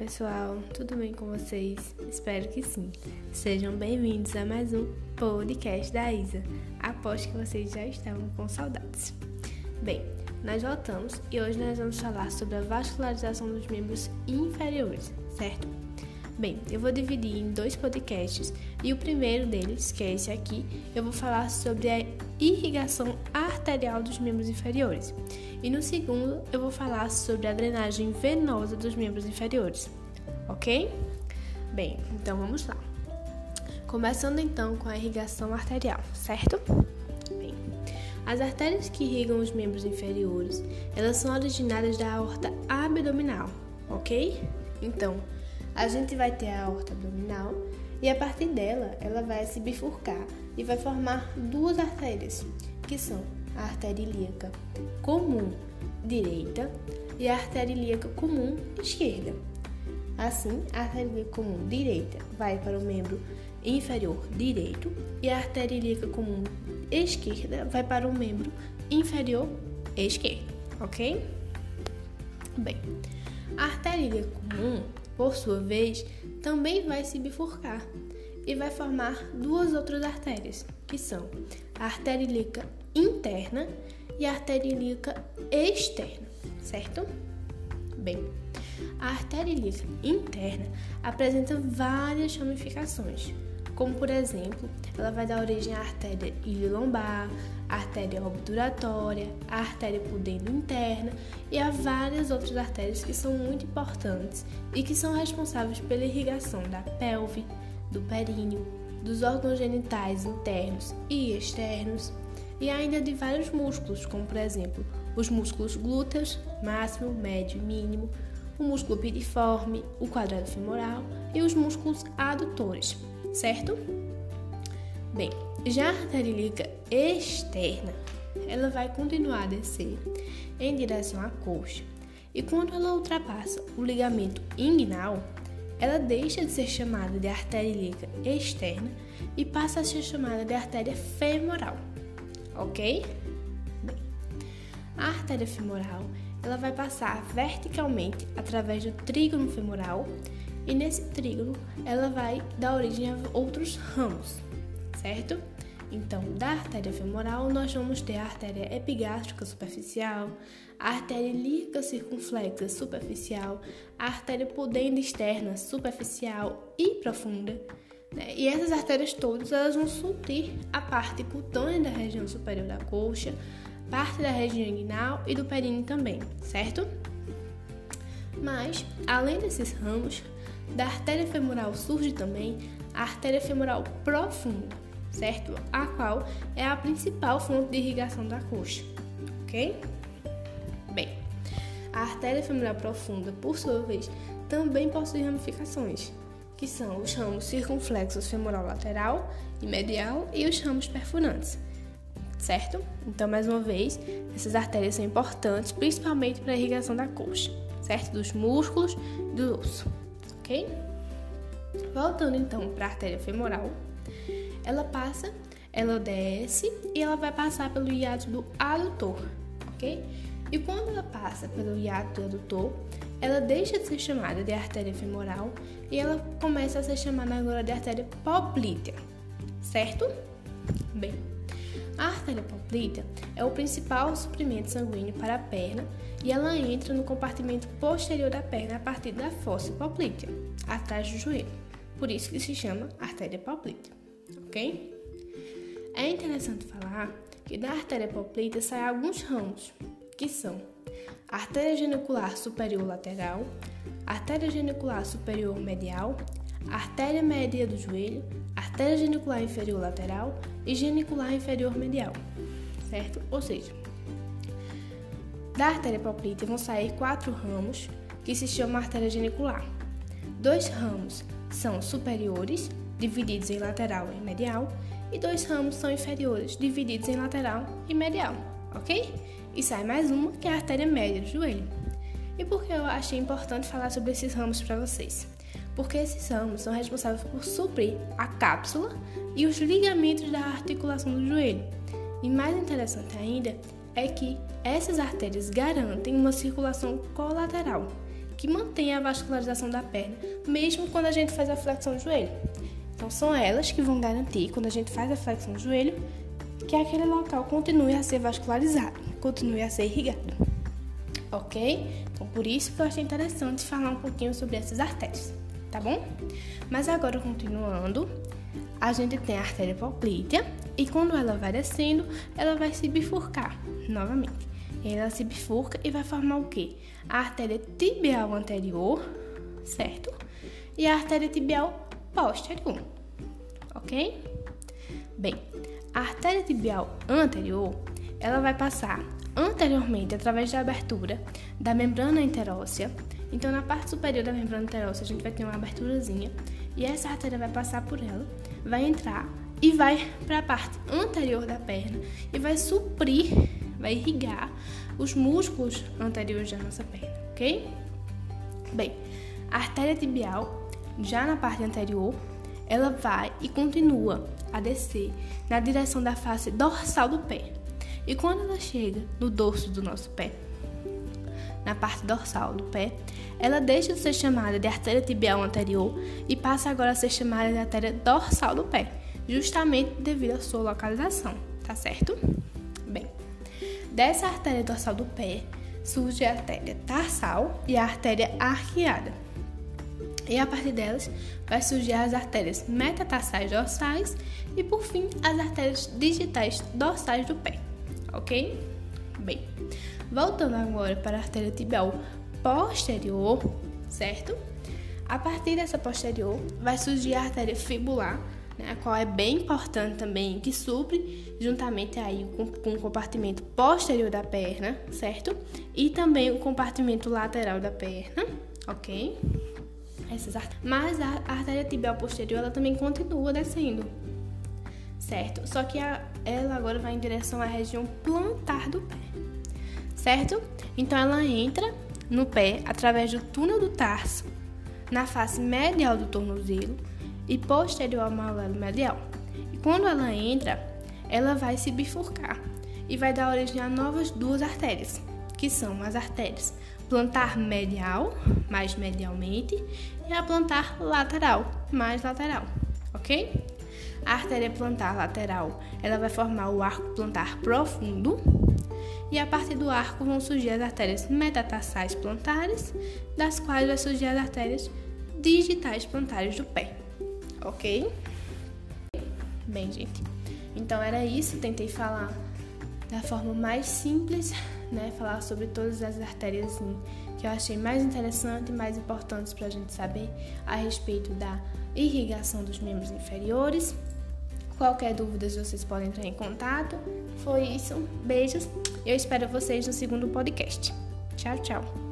pessoal, tudo bem com vocês? Espero que sim. Sejam bem-vindos a mais um podcast da Isa. Aposto que vocês já estavam com saudades. Bem, nós voltamos e hoje nós vamos falar sobre a vascularização dos membros inferiores, certo? Bem, eu vou dividir em dois podcasts e o primeiro deles, que é esse aqui, eu vou falar sobre a irrigação arterial dos membros inferiores. E no segundo, eu vou falar sobre a drenagem venosa dos membros inferiores. Ok? Bem, então vamos lá. Começando então com a irrigação arterial, certo? Bem, as artérias que irrigam os membros inferiores, elas são originadas da aorta abdominal, ok? Então, a gente vai ter a aorta abdominal e a partir dela ela vai se bifurcar e vai formar duas artérias, que são a artéria ilíaca comum direita e a artéria ilíaca comum esquerda. Assim, a artéria ilíaca comum direita vai para o membro inferior direito e a artéria ilíaca comum esquerda vai para o membro inferior esquerdo, ok? Bem, a artéria ilíaca comum por sua vez, também vai se bifurcar e vai formar duas outras artérias, que são a artéria ilíaca interna e a artéria ilíaca externa, certo? Bem, a artéria ilíaca interna apresenta várias ramificações, como por exemplo, ela vai dar origem à artéria iliolombar, artéria obturatória, a artéria pudendo interna e a várias outras artérias que são muito importantes e que são responsáveis pela irrigação da pelve, do períneo, dos órgãos genitais internos e externos e ainda de vários músculos, como por exemplo os músculos glúteos, máximo, médio e mínimo, o músculo piriforme, o quadrado femoral e os músculos adutores certo? Bem, já a artéria ilíaca externa, ela vai continuar a descer em direção à coxa. E quando ela ultrapassa o ligamento inguinal, ela deixa de ser chamada de artéria ilíaca externa e passa a ser chamada de artéria femoral. OK? Bem, a artéria femoral, ela vai passar verticalmente através do trígono femoral e nesse trígono ela vai dar origem a outros ramos, certo? Então, da artéria femoral, nós vamos ter a artéria epigástrica superficial, a artéria ilíaca circunflexa superficial, a artéria pudenda externa superficial e profunda. Né? E essas artérias todas elas vão suprir a parte cutânea da região superior da coxa, parte da região inguinal e do períneo também, certo? Mas, além desses ramos, da artéria femoral surge também a artéria femoral profunda, certo? A qual é a principal fonte de irrigação da coxa, ok? Bem, a artéria femoral profunda, por sua vez, também possui ramificações, que são os ramos circunflexos femoral lateral e medial e os ramos perfurantes, certo? Então, mais uma vez, essas artérias são importantes, principalmente para a irrigação da coxa, certo? Dos músculos e do osso ok? Voltando então para a artéria femoral, ela passa, ela desce e ela vai passar pelo hiato do adutor, ok? E quando ela passa pelo hiato do adutor, ela deixa de ser chamada de artéria femoral e ela começa a ser chamada agora de artéria poplítea, certo? Bem, a artéria poplítea é o principal suprimento sanguíneo para a perna e ela entra no compartimento posterior da perna a partir da fossa poplítea, atrás do joelho. Por isso que se chama artéria poplítea, ok? É interessante falar que da artéria poplítea saem alguns ramos, que são artéria genicular superior lateral, artéria genicular superior medial, artéria média do joelho, artéria genicular inferior lateral e genicular inferior medial, certo? Ou seja, da artéria poplítea vão sair quatro ramos que se chamam artéria genicular. Dois ramos são superiores, divididos em lateral e medial, e dois ramos são inferiores, divididos em lateral e medial, ok? E sai mais uma, que é a artéria média do joelho. E por que eu achei importante falar sobre esses ramos para vocês? Porque esses ramos são responsáveis por suprir a cápsula e os ligamentos da articulação do joelho. E mais interessante ainda é que essas artérias garantem uma circulação colateral, que mantém a vascularização da perna, mesmo quando a gente faz a flexão do joelho. Então, são elas que vão garantir, quando a gente faz a flexão do joelho, que aquele local continue a ser vascularizado, continue a ser irrigado. Ok? Então, por isso que eu achei interessante falar um pouquinho sobre essas artérias, tá bom? Mas agora, continuando, a gente tem a artéria poplítea e quando ela vai descendo, ela vai se bifurcar novamente. Ela se bifurca e vai formar o quê? A artéria tibial anterior, certo? E a artéria tibial posterior, ok? Bem, a artéria tibial anterior, ela vai passar anteriormente através da abertura da membrana interóssea. Então, na parte superior da membrana interóssea, a gente vai ter uma aberturazinha e essa artéria vai passar por ela, vai entrar e vai para a parte anterior da perna e vai suprir, vai irrigar os músculos anteriores da nossa perna, ok? Bem, a artéria tibial, já na parte anterior, ela vai e continua a descer na direção da face dorsal do pé. E quando ela chega no dorso do nosso pé, na parte dorsal do pé, ela deixa de ser chamada de artéria tibial anterior e passa agora a ser chamada de artéria dorsal do pé justamente devido à sua localização, tá certo? Bem, dessa artéria dorsal do pé surge a artéria tarsal e a artéria arqueada. E a partir delas vai surgir as artérias metatarsais dorsais e por fim as artérias digitais dorsais do pé, ok? Bem, voltando agora para a artéria tibial posterior, certo? A partir dessa posterior vai surgir a artéria fibular né, a qual é bem importante também, que supre juntamente aí com, com, o compartimento posterior da perna, certo? E também o compartimento lateral da perna, ok? Essas Mas a, a artéria tibial posterior, ela também continua descendo, certo? Só que a, ela agora vai em direção à região plantar do pé, certo? Então ela entra no pé através do túnel do tarso, na face medial do tornozelo, e posterior ao malelo medial. E quando ela entra, ela vai se bifurcar e vai dar origem a novas duas artérias, que são as artérias plantar medial, mais medialmente, e a plantar lateral, mais lateral, ok? A artéria plantar lateral, ela vai formar o arco plantar profundo, e a partir do arco vão surgir as artérias metatarsais plantares, das quais vai surgir as artérias digitais plantares do pé ok? Bem, gente, então era isso. Tentei falar da forma mais simples, né? Falar sobre todas as artérias assim, que eu achei mais interessante e mais importantes para a gente saber a respeito da irrigação dos membros inferiores. Qualquer dúvida, vocês podem entrar em contato. Foi isso. Beijos. Eu espero vocês no segundo podcast. Tchau, tchau.